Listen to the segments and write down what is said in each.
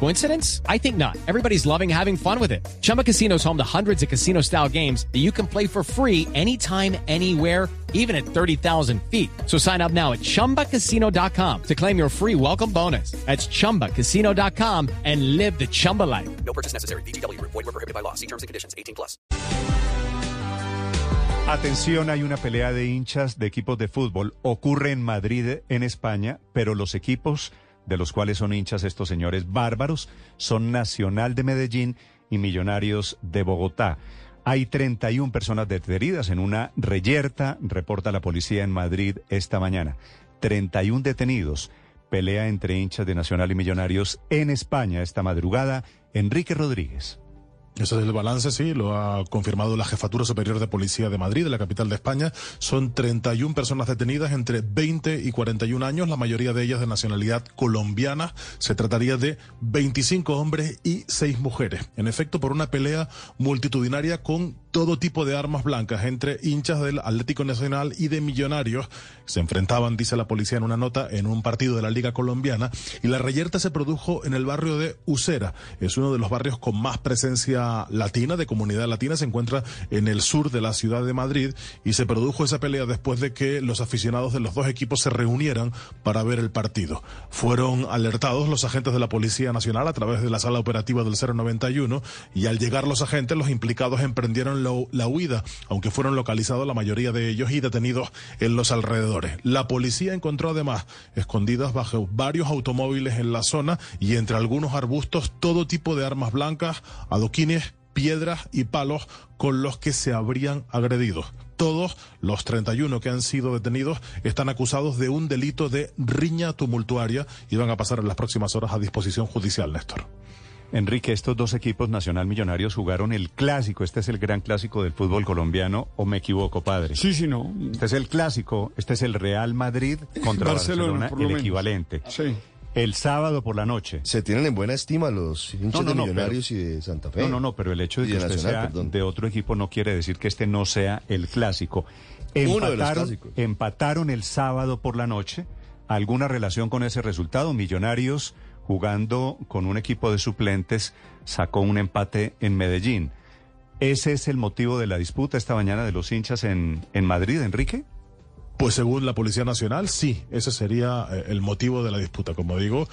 Coincidence? I think not. Everybody's loving having fun with it. Chumba Casino is home to hundreds of casino style games that you can play for free anytime, anywhere, even at 30,000 feet. So sign up now at chumbacasino.com to claim your free welcome bonus. That's chumbacasino.com and live the Chumba life. No purchase necessary. BGW. Void were prohibited by law. See terms and conditions. 18 plus. Atención, hay una pelea de hinchas de equipos de fútbol. Ocurre en Madrid, en España, pero los equipos de los cuales son hinchas estos señores bárbaros son Nacional de Medellín y Millonarios de Bogotá. Hay 31 personas detenidas en una reyerta, reporta la policía en Madrid esta mañana. 31 detenidos. Pelea entre hinchas de Nacional y Millonarios en España esta madrugada. Enrique Rodríguez. Ese es el balance, sí, lo ha confirmado la Jefatura Superior de Policía de Madrid, de la capital de España. Son 31 personas detenidas entre 20 y 41 años, la mayoría de ellas de nacionalidad colombiana. Se trataría de 25 hombres y 6 mujeres. En efecto, por una pelea multitudinaria con todo tipo de armas blancas entre hinchas del Atlético Nacional y de Millonarios. Se enfrentaban, dice la policía en una nota, en un partido de la Liga Colombiana. Y la reyerta se produjo en el barrio de Usera. Es uno de los barrios con más presencia latina, de comunidad latina. Se encuentra en el sur de la ciudad de Madrid. Y se produjo esa pelea después de que los aficionados de los dos equipos se reunieran para ver el partido. Fueron alertados los agentes de la Policía Nacional a través de la sala operativa del 091. Y al llegar los agentes, los implicados emprendieron la huida, aunque fueron localizados la mayoría de ellos y detenidos en los alrededores. La policía encontró además escondidas bajo varios automóviles en la zona y entre algunos arbustos todo tipo de armas blancas, adoquines, piedras y palos con los que se habrían agredido. Todos los 31 que han sido detenidos están acusados de un delito de riña tumultuaria y van a pasar en las próximas horas a disposición judicial, Néstor. Enrique, estos dos equipos Nacional Millonarios jugaron el clásico. Este es el gran clásico del fútbol colombiano, ¿o me equivoco, padre? Sí, sí, no. Este es el clásico. Este es el Real Madrid contra Barcelona, el equivalente. Sí. El sábado por la noche. Se tienen en buena estima los hinchas No, no, de no, Millonarios pero- y de Santa Fe. No, no, no, pero el hecho de que de usted Nacional, sea perdón. de otro equipo no quiere decir que este no sea el clásico. Empataron, empataron el sábado por la noche. ¿Alguna relación con ese resultado? Millonarios jugando con un equipo de suplentes sacó un empate en Medellín. ¿Ese es el motivo de la disputa esta mañana de los hinchas en, en Madrid, Enrique? Pues según la Policía Nacional, sí, ese sería eh, el motivo de la disputa. Como digo,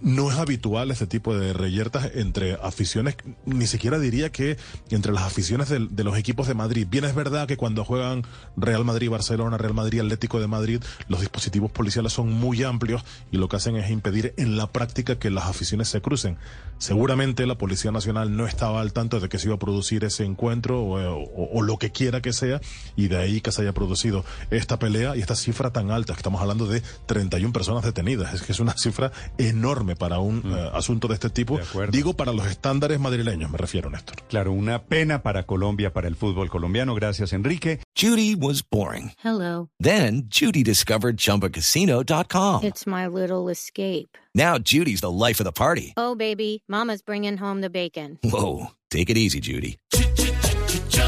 no es habitual este tipo de reyertas entre aficiones, ni siquiera diría que entre las aficiones del- de, los equipos de Madrid. Bien es verdad que cuando juegan Real Madrid, Barcelona, Real Madrid, Atlético de Madrid, los dispositivos policiales son muy amplios y lo que hacen es impedir en la práctica que las aficiones se crucen. Seguramente la Policía Nacional no estaba al tanto de que se iba a producir ese encuentro o, o- o lo que quiera que sea y de ahí que se haya producido esta pelea y esta cifra tan alta, que estamos hablando de 31 personas detenidas, es que es una cifra enorme para un eh, asunto de este tipo, De digo para los estándares madrileños, me refiero, Néstor. Claro, una pena para Colombia, para el fútbol colombiano. Gracias, Enrique. Judy was boring. Hello. Then Judy discovered ChumbaCasino.com. It's my little escape. Now Judy's the life of the party. Oh, baby, Mama's bringing home the bacon. Whoa, take it easy, Judy.